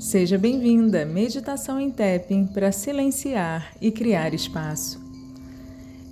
Seja bem-vinda Meditação em Tapping para silenciar e criar espaço.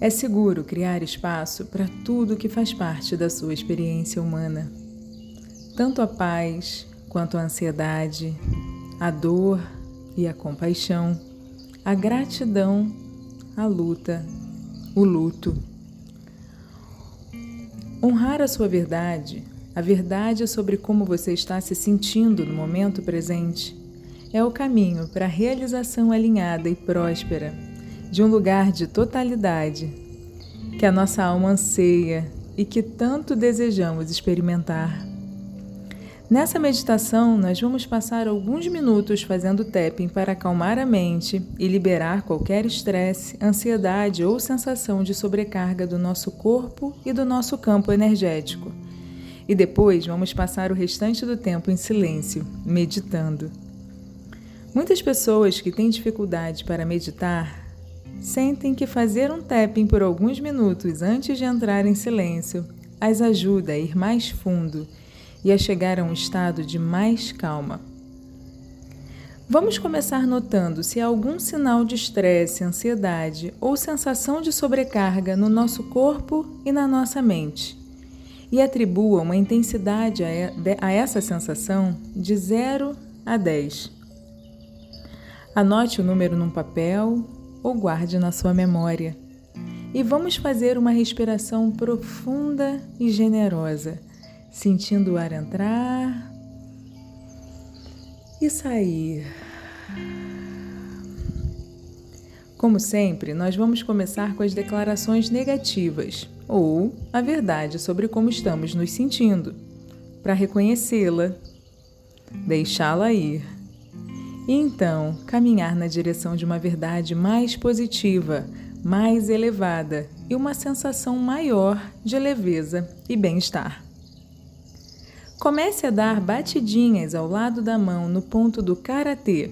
É seguro criar espaço para tudo que faz parte da sua experiência humana. Tanto a paz quanto a ansiedade, a dor e a compaixão, a gratidão, a luta, o luto. Honrar a sua verdade a verdade sobre como você está se sentindo no momento presente é o caminho para a realização alinhada e próspera de um lugar de totalidade que a nossa alma anseia e que tanto desejamos experimentar. Nessa meditação, nós vamos passar alguns minutos fazendo tapping para acalmar a mente e liberar qualquer estresse, ansiedade ou sensação de sobrecarga do nosso corpo e do nosso campo energético e depois vamos passar o restante do tempo em silêncio, meditando. Muitas pessoas que têm dificuldade para meditar sentem que fazer um tapping por alguns minutos antes de entrar em silêncio as ajuda a ir mais fundo e a chegar a um estado de mais calma. Vamos começar notando se há algum sinal de estresse, ansiedade ou sensação de sobrecarga no nosso corpo e na nossa mente e atribua uma intensidade a essa sensação de 0 a 10. Anote o número num papel ou guarde na sua memória. E vamos fazer uma respiração profunda e generosa, sentindo o ar entrar e sair. Como sempre, nós vamos começar com as declarações negativas ou a verdade sobre como estamos nos sentindo, para reconhecê-la, deixá-la ir. E então caminhar na direção de uma verdade mais positiva, mais elevada e uma sensação maior de leveza e bem-estar. Comece a dar batidinhas ao lado da mão no ponto do karatê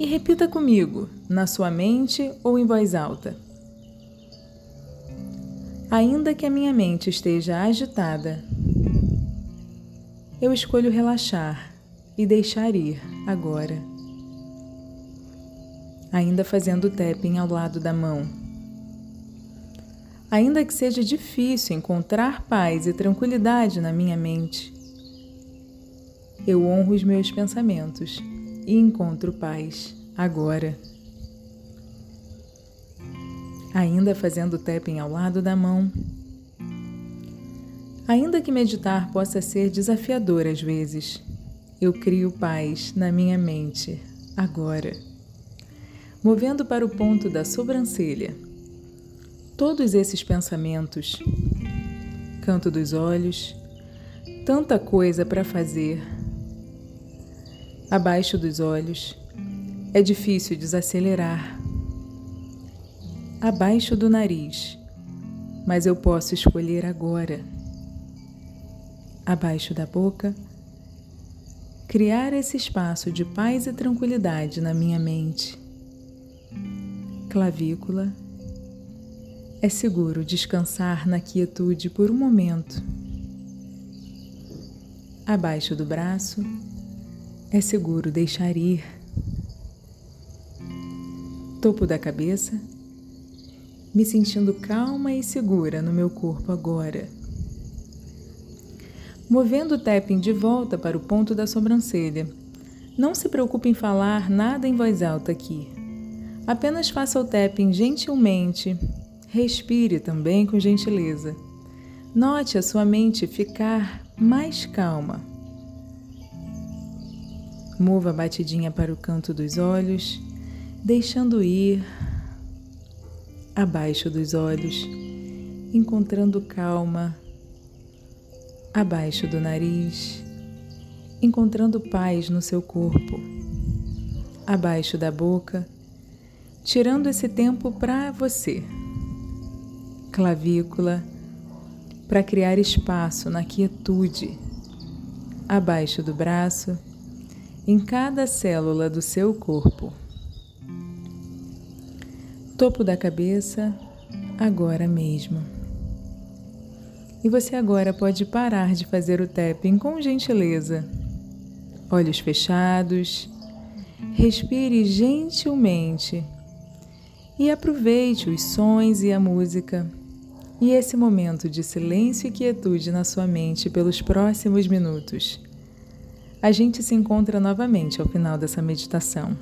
e repita comigo, na sua mente ou em voz alta. Ainda que a minha mente esteja agitada, eu escolho relaxar e deixar ir agora. Ainda fazendo o tapping ao lado da mão. Ainda que seja difícil encontrar paz e tranquilidade na minha mente, eu honro os meus pensamentos e encontro paz agora. Ainda fazendo tapping ao lado da mão. Ainda que meditar possa ser desafiador às vezes, eu crio paz na minha mente agora. Movendo para o ponto da sobrancelha. Todos esses pensamentos, canto dos olhos, tanta coisa para fazer abaixo dos olhos. É difícil desacelerar. Abaixo do nariz, mas eu posso escolher agora. Abaixo da boca, criar esse espaço de paz e tranquilidade na minha mente. Clavícula, é seguro descansar na quietude por um momento. Abaixo do braço, é seguro deixar ir. Topo da cabeça, me sentindo calma e segura no meu corpo agora. Movendo o tapping de volta para o ponto da sobrancelha. Não se preocupe em falar nada em voz alta aqui. Apenas faça o tapping gentilmente. Respire também com gentileza. Note a sua mente ficar mais calma. Mova a batidinha para o canto dos olhos, deixando ir abaixo dos olhos, encontrando calma, abaixo do nariz, encontrando paz no seu corpo, abaixo da boca, tirando esse tempo para você. Clavícula, para criar espaço na quietude, abaixo do braço em cada célula do seu corpo. Topo da cabeça, agora mesmo. E você agora pode parar de fazer o tapping com gentileza. olhos fechados. Respire gentilmente e aproveite os sons e a música e esse momento de silêncio e quietude na sua mente pelos próximos minutos. A gente se encontra novamente ao final dessa meditação.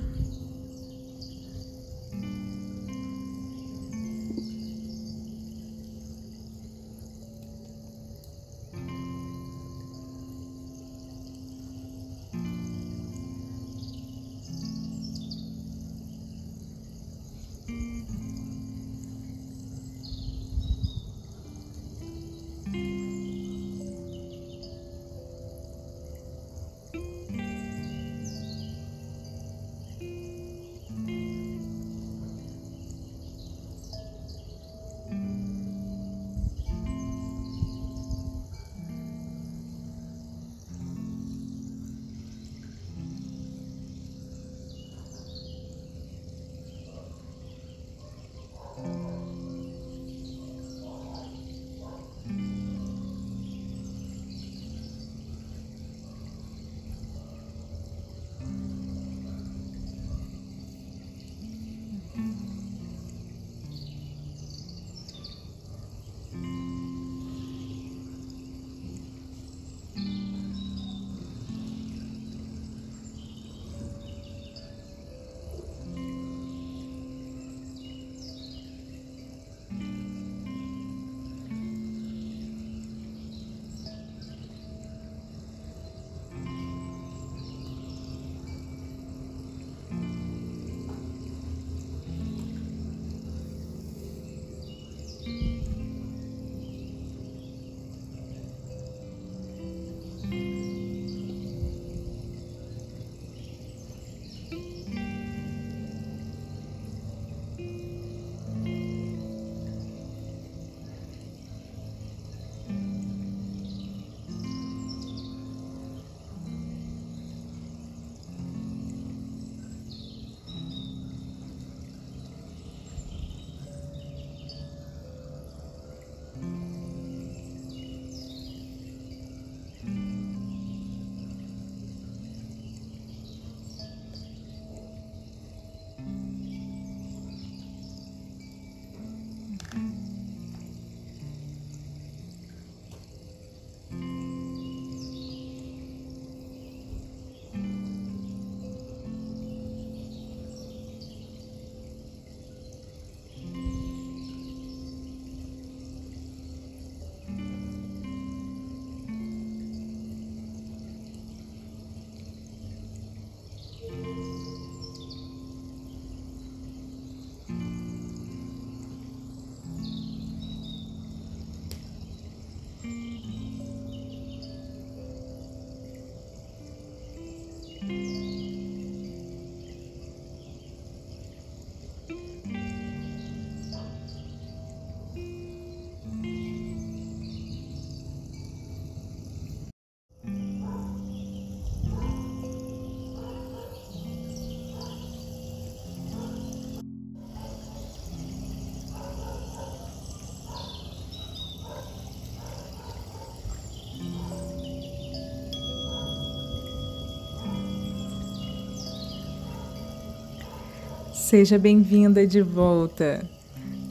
Seja bem-vinda de volta.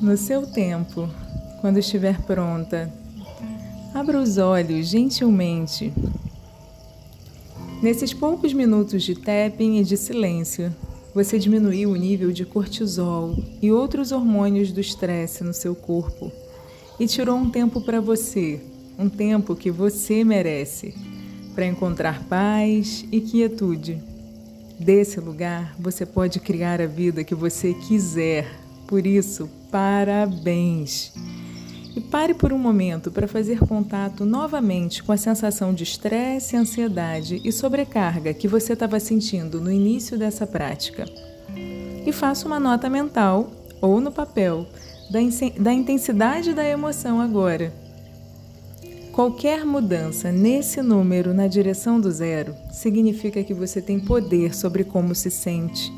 No seu tempo, quando estiver pronta, abra os olhos gentilmente. Nesses poucos minutos de tapping e de silêncio, você diminuiu o nível de cortisol e outros hormônios do estresse no seu corpo e tirou um tempo para você, um tempo que você merece, para encontrar paz e quietude. Desse lugar, você pode criar a vida que você quiser. Por isso, parabéns! E pare por um momento para fazer contato novamente com a sensação de estresse, ansiedade e sobrecarga que você estava sentindo no início dessa prática. E faça uma nota mental ou no papel da intensidade da emoção agora Qualquer mudança nesse número na direção do zero significa que você tem poder sobre como se sente,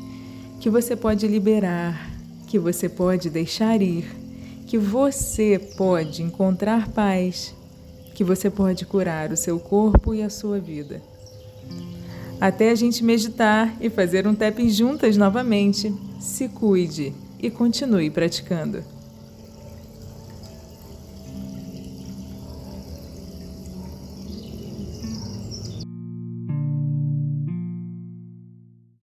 que você pode liberar, que você pode deixar ir, que você pode encontrar paz, que você pode curar o seu corpo e a sua vida. Até a gente meditar e fazer um tapping juntas novamente. Se cuide e continue praticando.